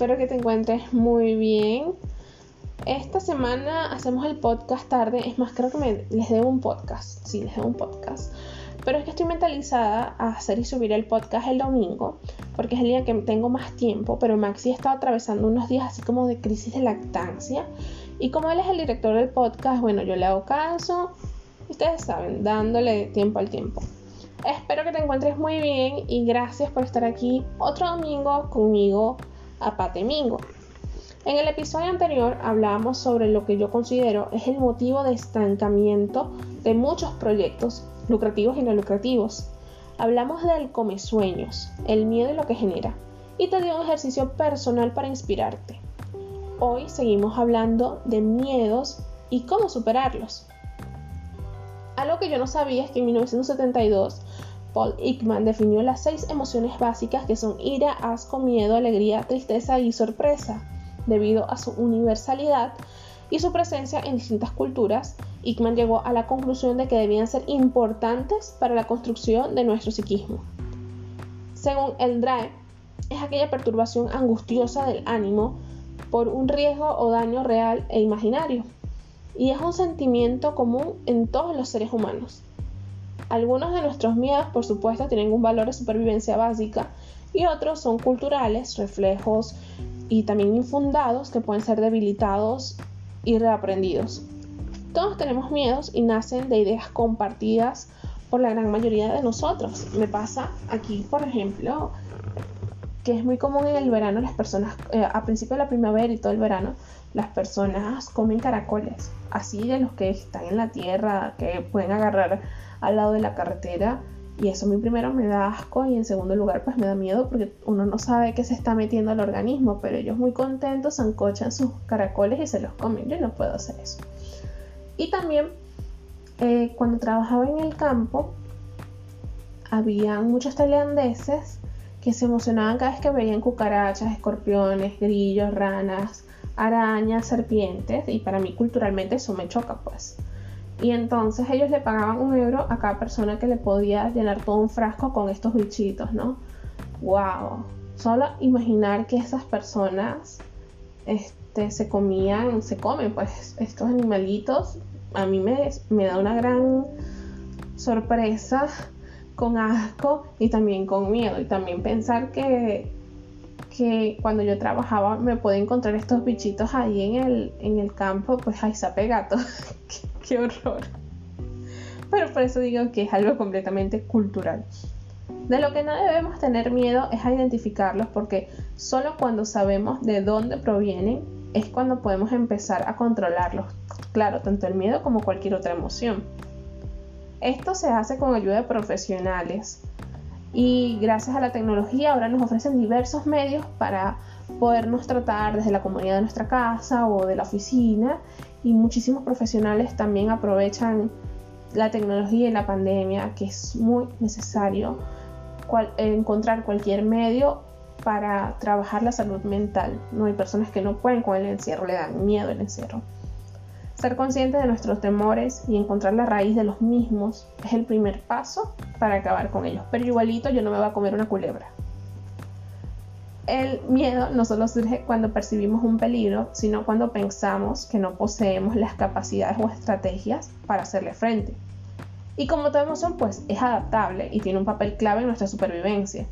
espero que te encuentres muy bien. Esta semana hacemos el podcast tarde, es más, creo que me, les debo un podcast, sí, les debo un podcast. Pero es que estoy mentalizada a hacer y subir el podcast el domingo, porque es el día que tengo más tiempo, pero Maxi está atravesando unos días así como de crisis de lactancia. Y como él es el director del podcast, bueno, yo le hago caso, ustedes saben, dándole tiempo al tiempo. Espero que te encuentres muy bien y gracias por estar aquí otro domingo conmigo a Patemingo. En el episodio anterior hablábamos sobre lo que yo considero es el motivo de estancamiento de muchos proyectos, lucrativos y no lucrativos. Hablamos del come sueños, el miedo y lo que genera, y te di un ejercicio personal para inspirarte. Hoy seguimos hablando de miedos y cómo superarlos. Algo que yo no sabía es que en 1972 Paul Ekman definió las seis emociones básicas que son ira, asco, miedo, alegría, tristeza y sorpresa. Debido a su universalidad y su presencia en distintas culturas, Ekman llegó a la conclusión de que debían ser importantes para la construcción de nuestro psiquismo. Según el drive, es aquella perturbación angustiosa del ánimo por un riesgo o daño real e imaginario, y es un sentimiento común en todos los seres humanos. Algunos de nuestros miedos, por supuesto, tienen un valor de supervivencia básica y otros son culturales, reflejos y también infundados que pueden ser debilitados y reaprendidos. Todos tenemos miedos y nacen de ideas compartidas por la gran mayoría de nosotros. Me pasa aquí, por ejemplo, que es muy común en el verano, las personas, eh, a principio de la primavera y todo el verano, las personas comen caracoles, así de los que están en la tierra, que pueden agarrar al lado de la carretera y eso a mí primero me da asco y en segundo lugar pues me da miedo porque uno no sabe qué se está metiendo al organismo, pero ellos muy contentos ancochan sus caracoles y se los comen. Yo no puedo hacer eso. Y también eh, cuando trabajaba en el campo había muchos tailandeses que se emocionaban cada vez que veían cucarachas, escorpiones, grillos, ranas, arañas, serpientes y para mí culturalmente eso me choca pues. Y entonces ellos le pagaban un euro a cada persona que le podía llenar todo un frasco con estos bichitos, ¿no? ¡Wow! Solo imaginar que esas personas este, se comían, se comen pues estos animalitos, a mí me, me da una gran sorpresa, con asco y también con miedo. Y también pensar que, que cuando yo trabajaba me pude encontrar estos bichitos ahí en el, en el campo, pues ahí se gato. qué horror. Pero por eso digo que es algo completamente cultural. De lo que no debemos tener miedo es a identificarlos porque solo cuando sabemos de dónde provienen es cuando podemos empezar a controlarlos. Claro, tanto el miedo como cualquier otra emoción. Esto se hace con ayuda de profesionales y gracias a la tecnología ahora nos ofrecen diversos medios para podernos tratar desde la comunidad de nuestra casa o de la oficina y muchísimos profesionales también aprovechan la tecnología y la pandemia, que es muy necesario encontrar cualquier medio para trabajar la salud mental. No hay personas que no pueden con el encierro, le dan miedo el encierro. Ser consciente de nuestros temores y encontrar la raíz de los mismos es el primer paso para acabar con ellos. Pero igualito yo no me voy a comer una culebra. El miedo no solo surge cuando percibimos un peligro, sino cuando pensamos que no poseemos las capacidades o estrategias para hacerle frente. Y como toda emoción, pues es adaptable y tiene un papel clave en nuestra supervivencia.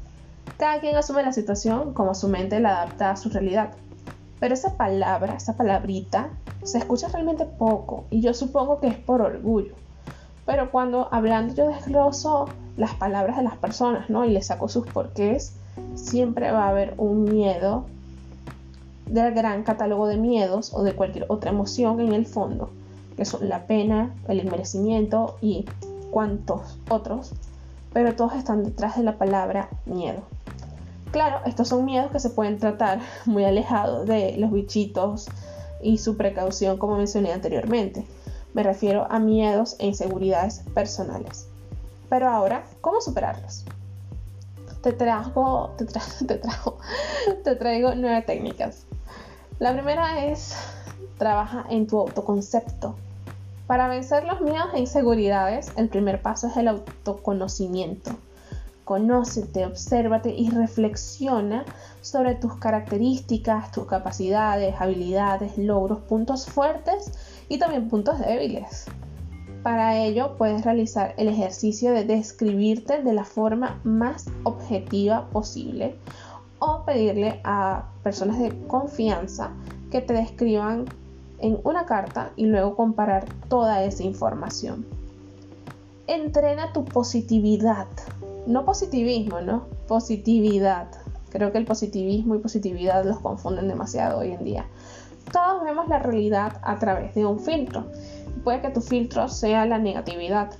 Cada quien asume la situación como su mente la adapta a su realidad. Pero esa palabra, esa palabrita, se escucha realmente poco y yo supongo que es por orgullo. Pero cuando hablando yo desgloso las palabras de las personas, ¿no? Y les saco sus porqués, siempre va a haber un miedo del gran catálogo de miedos o de cualquier otra emoción en el fondo, que son la pena, el merecimiento y cuantos otros, pero todos están detrás de la palabra miedo. Claro, estos son miedos que se pueden tratar muy alejados de los bichitos y su precaución como mencioné anteriormente. Me refiero a miedos e inseguridades personales. Pero ahora, ¿cómo superarlos? te traigo, te, te, te traigo nueve técnicas. La primera es trabaja en tu autoconcepto. Para vencer los miedos e inseguridades, el primer paso es el autoconocimiento. conócete, obsérvate y reflexiona sobre tus características, tus capacidades, habilidades, logros, puntos fuertes y también puntos débiles. Para ello puedes realizar el ejercicio de describirte de la forma más objetiva posible o pedirle a personas de confianza que te describan en una carta y luego comparar toda esa información. Entrena tu positividad. No positivismo, ¿no? Positividad. Creo que el positivismo y positividad los confunden demasiado hoy en día. Todos vemos la realidad a través de un filtro. Puede que tu filtro sea la negatividad.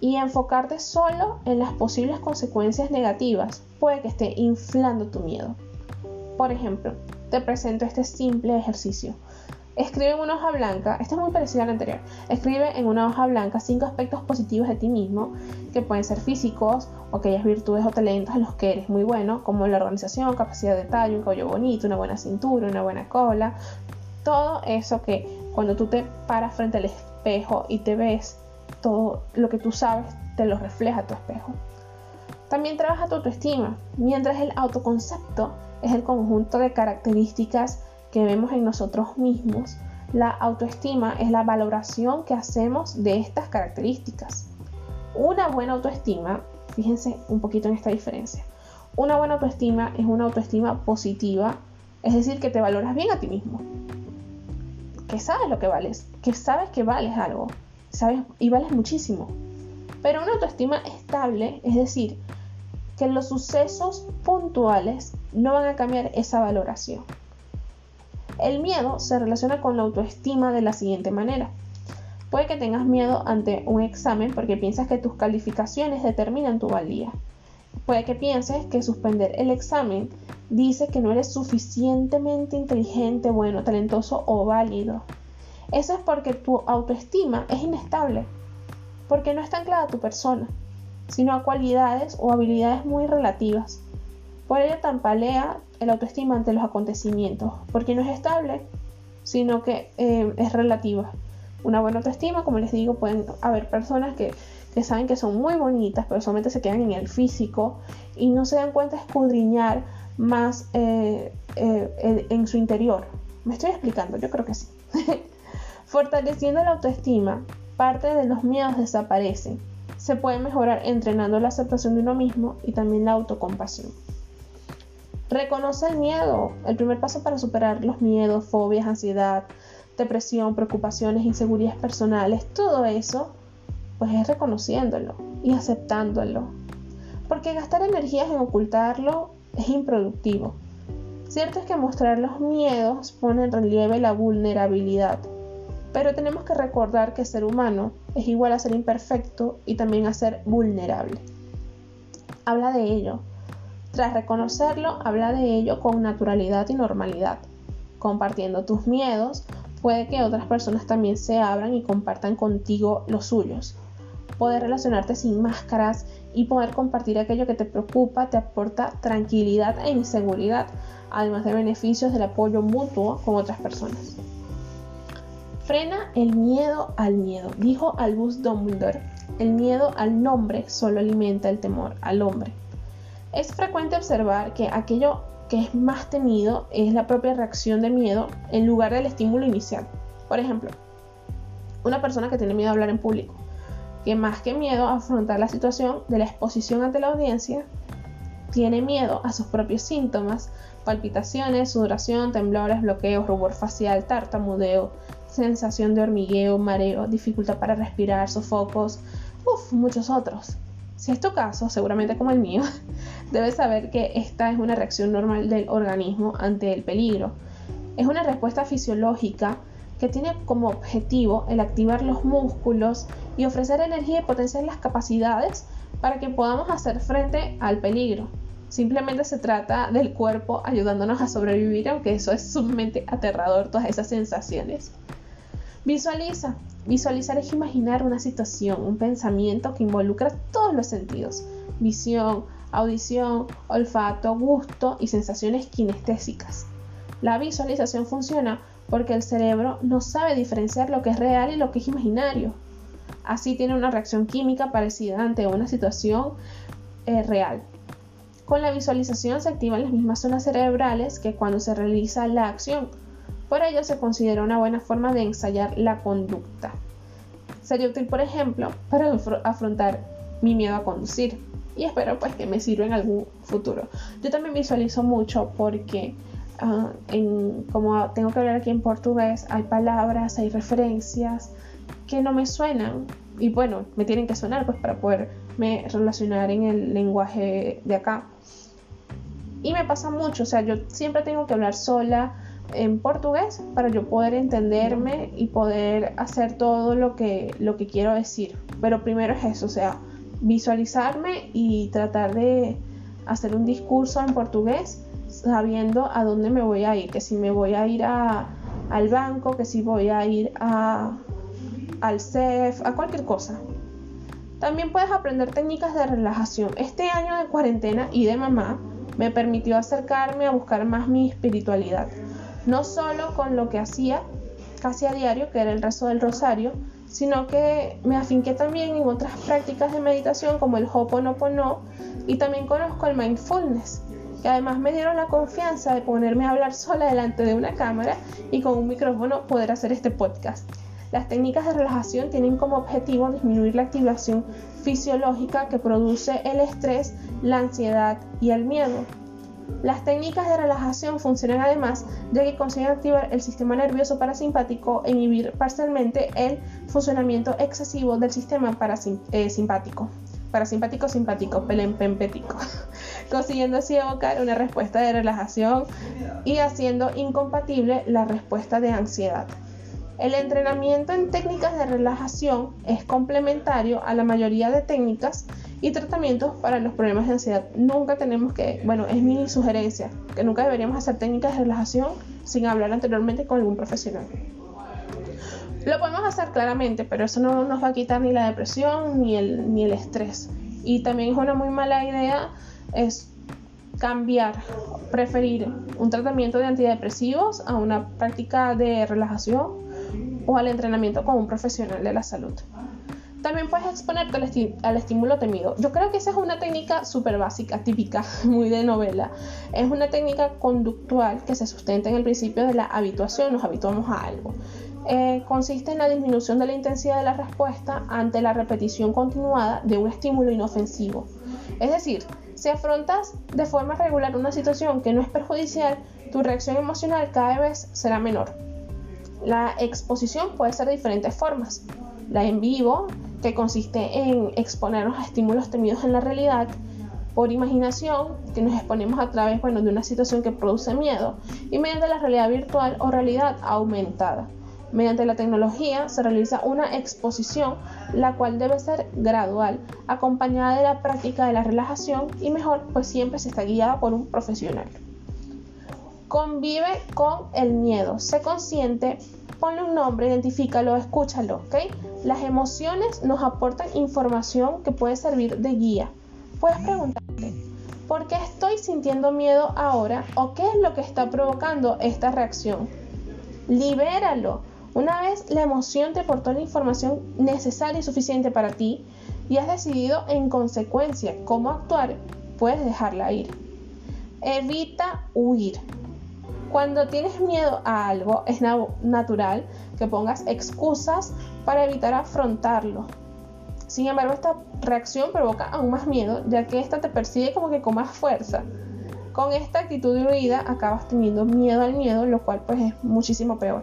Y enfocarte solo en las posibles consecuencias negativas puede que esté inflando tu miedo. Por ejemplo, te presento este simple ejercicio. Escribe en una hoja blanca, esto es muy parecido al anterior, escribe en una hoja blanca cinco aspectos positivos de ti mismo, que pueden ser físicos o aquellas virtudes o talentos en los que eres muy bueno, como la organización, capacidad de detalle, un cabello bonito, una buena cintura, una buena cola, todo eso que cuando tú te paras frente al espejo y te ves, todo lo que tú sabes te lo refleja tu espejo. También trabaja tu autoestima, mientras el autoconcepto es el conjunto de características que vemos en nosotros mismos. La autoestima es la valoración que hacemos de estas características. Una buena autoestima, fíjense un poquito en esta diferencia. Una buena autoestima es una autoestima positiva, es decir, que te valoras bien a ti mismo. Que sabes lo que vales, que sabes que vales algo, sabes y vales muchísimo. Pero una autoestima estable, es decir, que los sucesos puntuales no van a cambiar esa valoración. El miedo se relaciona con la autoestima de la siguiente manera. Puede que tengas miedo ante un examen porque piensas que tus calificaciones determinan tu valía. Puede que pienses que suspender el examen dice que no eres suficientemente inteligente, bueno, talentoso o válido. Eso es porque tu autoestima es inestable, porque no está anclada a tu persona, sino a cualidades o habilidades muy relativas. Por ello tampalea el autoestima ante los acontecimientos, porque no es estable, sino que eh, es relativa. Una buena autoestima, como les digo, pueden haber personas que, saben que son muy bonitas, pero solamente se quedan en el físico y no se dan cuenta de escudriñar más eh, eh, en su interior. ¿Me estoy explicando? Yo creo que sí. Fortaleciendo la autoestima, parte de los miedos desaparecen. Se puede mejorar entrenando la aceptación de uno mismo y también la autocompasión. Reconoce el miedo. El primer paso para superar los miedos, fobias, ansiedad, depresión, preocupaciones, inseguridades personales, todo eso, pues es reconociéndolo y aceptándolo. Porque gastar energías en ocultarlo es improductivo. Cierto es que mostrar los miedos pone en relieve la vulnerabilidad, pero tenemos que recordar que ser humano es igual a ser imperfecto y también a ser vulnerable. Habla de ello, tras reconocerlo, habla de ello con naturalidad y normalidad. Compartiendo tus miedos, puede que otras personas también se abran y compartan contigo los suyos. Poder relacionarte sin máscaras y poder compartir aquello que te preocupa te aporta tranquilidad e inseguridad, además de beneficios del apoyo mutuo con otras personas. Frena el miedo al miedo, dijo Albus Dumbledore. El miedo al nombre solo alimenta el temor al hombre. Es frecuente observar que aquello que es más temido es la propia reacción de miedo en lugar del estímulo inicial. Por ejemplo, una persona que tiene miedo a hablar en público, que más que miedo a afrontar la situación de la exposición ante la audiencia, tiene miedo a sus propios síntomas, palpitaciones, sudoración, temblores, bloqueos, rubor facial, tartamudeo, sensación de hormigueo, mareo, dificultad para respirar, sofocos, uff, muchos otros. Si es tu caso, seguramente como el mío, debes saber que esta es una reacción normal del organismo ante el peligro. Es una respuesta fisiológica que tiene como objetivo el activar los músculos y ofrecer energía y potenciar las capacidades para que podamos hacer frente al peligro. Simplemente se trata del cuerpo ayudándonos a sobrevivir, aunque eso es sumamente aterrador, todas esas sensaciones. Visualiza, Visualizar es imaginar una situación, un pensamiento que involucra todos los sentidos, visión, audición, olfato, gusto y sensaciones kinestésicas. La visualización funciona porque el cerebro no sabe diferenciar lo que es real y lo que es imaginario. Así tiene una reacción química parecida ante una situación eh, real. Con la visualización se activan las mismas zonas cerebrales que cuando se realiza la acción. Por ello se considera una buena forma de ensayar la conducta. Sería útil, por ejemplo, para afrontar mi miedo a conducir. Y espero pues que me sirva en algún futuro. Yo también visualizo mucho porque ah, como tengo que hablar aquí en portugués, hay palabras, hay referencias que no me suenan. Y bueno, me tienen que sonar pues para poderme relacionar en el lenguaje de acá. Y me pasa mucho, o sea, yo siempre tengo que hablar sola en portugués para yo poder entenderme y poder hacer todo lo que, lo que quiero decir. Pero primero es eso, o sea, visualizarme y tratar de hacer un discurso en portugués sabiendo a dónde me voy a ir, que si me voy a ir a, al banco, que si voy a ir a, al CEF, a cualquier cosa. También puedes aprender técnicas de relajación. Este año de cuarentena y de mamá me permitió acercarme a buscar más mi espiritualidad. No solo con lo que hacía casi a diario, que era el rezo del rosario, sino que me afinqué también en otras prácticas de meditación como el Hoponopono y también conozco el mindfulness, que además me dieron la confianza de ponerme a hablar sola delante de una cámara y con un micrófono poder hacer este podcast. Las técnicas de relajación tienen como objetivo disminuir la activación fisiológica que produce el estrés, la ansiedad y el miedo. Las técnicas de relajación funcionan además ya que consiguen activar el sistema nervioso parasimpático e inhibir parcialmente el funcionamiento excesivo del sistema parasimpático. Parasimpático simpático, pelempempético, consiguiendo así evocar una respuesta de relajación y haciendo incompatible la respuesta de ansiedad. El entrenamiento en técnicas de relajación es complementario a la mayoría de técnicas y tratamientos para los problemas de ansiedad. Nunca tenemos que, bueno, es mi sugerencia, que nunca deberíamos hacer técnicas de relajación sin hablar anteriormente con algún profesional. Lo podemos hacer claramente, pero eso no nos va a quitar ni la depresión ni el, ni el estrés. Y también es una muy mala idea es cambiar, preferir un tratamiento de antidepresivos a una práctica de relajación o al entrenamiento con un profesional de la salud. También puedes exponerte al, estímulo temido. Yo creo que esa es una técnica súper básica, típica, muy de novela. Es una técnica conductual que se sustenta en el principio de la habituación, nos habituamos a algo. Eh, consiste en la disminución de la intensidad de la respuesta ante la repetición continuada de un estímulo inofensivo. Es decir, si afrontas de forma regular una situación que no es perjudicial, tu reacción emocional cada vez será menor. La exposición puede ser de diferentes formas. La en vivo, que consiste en exponernos a estímulos temidos en la realidad, por imaginación, que nos exponemos a través bueno, de una situación que produce miedo, y mediante la realidad virtual o realidad aumentada. Mediante la tecnología se realiza una exposición, la cual debe ser gradual, acompañada de la práctica de la relajación y mejor, pues siempre se está guiada por un profesional. Convive con el miedo. Sé consciente, ponle un nombre, identifícalo, escúchalo, ¿ok? Las emociones nos aportan información que puede servir de guía. Puedes preguntarte, ¿por qué estoy sintiendo miedo ahora o qué es lo que está provocando esta reacción? Libéralo. Una vez la emoción te aportó la información necesaria y suficiente para ti y has decidido en consecuencia cómo actuar, puedes dejarla ir. Evita huir. Cuando tienes miedo a algo, es natural que pongas excusas para evitar afrontarlo. Sin embargo, esta reacción provoca aún más miedo, ya que esta te persigue como que con más fuerza. Con esta actitud de huida acabas teniendo miedo al miedo, lo cual pues es muchísimo peor.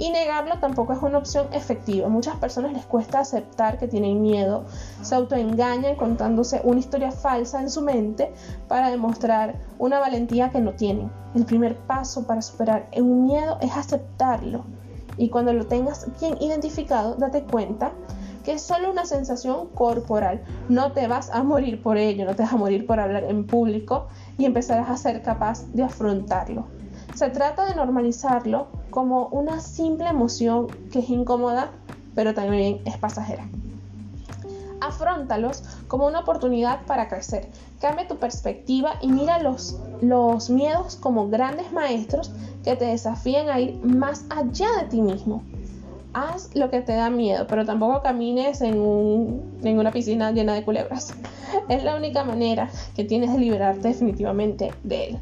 Y negarlo tampoco es una opción efectiva. muchas personas les cuesta aceptar que tienen miedo, se autoengañan contándose una historia falsa en su mente para demostrar una valentía que no tienen. El primer paso para superar un miedo es aceptarlo. Y cuando lo tengas bien identificado, date cuenta que es solo una sensación corporal. No te vas a morir por ello, no te vas a morir por hablar en público y empezarás a ser capaz de afrontarlo. Se trata de normalizarlo como una simple emoción que es incómoda, pero también es pasajera. Afróntalos como una oportunidad para crecer. Cambia tu perspectiva y mira los, los miedos como grandes maestros que te desafían a ir más allá de ti mismo. haz lo que te da miedo, pero tampoco camines en, en una piscina llena de culebras. Es la única manera que tienes de liberarte definitivamente de él.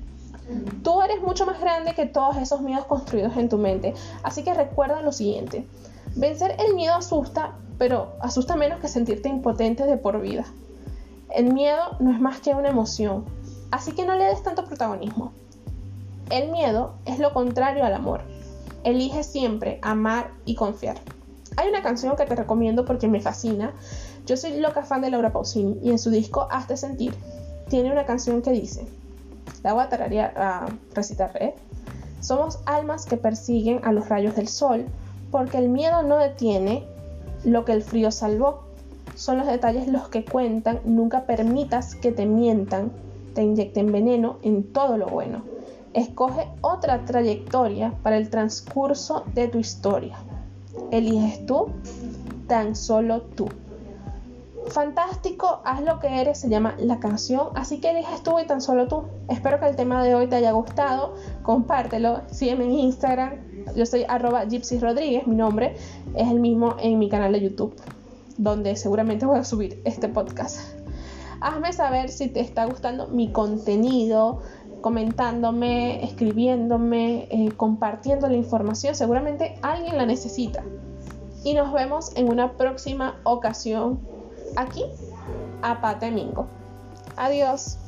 Tú eres mucho más grande que todos esos miedos construidos en tu mente, así que recuerda lo siguiente. Vencer el miedo asusta, pero asusta menos que sentirte impotente de por vida. El miedo no es más que una emoción, así que no le des tanto protagonismo. El miedo es lo contrario al amor. Elige siempre amar y confiar. Hay una canción que te recomiendo porque me fascina. Yo soy loca fan de Laura Pausini y en su disco Hazte Sentir tiene una canción que dice, la voy a, recitar, ¿eh? Somos almas que persiguen a los rayos del sol porque el miedo no detiene lo que el frío salvó. Son los detalles los que cuentan, nunca permitas que te mientan, te inyecten veneno en todo lo bueno. Escoge otra trayectoria para el transcurso de tu historia. Eliges tú, tan solo tú. Fantástico, haz lo que eres, se llama la canción, así que eliges tú y tan solo tú. Espero que el tema de hoy te haya gustado, compártelo, sígueme en Instagram, yo soy arroba Gypsy Rodríguez, mi nombre es el mismo en mi canal de YouTube, donde seguramente voy a subir este podcast. Hazme saber si te está gustando mi contenido, comentándome, escribiéndome, eh, compartiendo la información. Seguramente alguien la necesita. Y nos vemos en una próxima ocasión aquí a Patemingo. Adiós.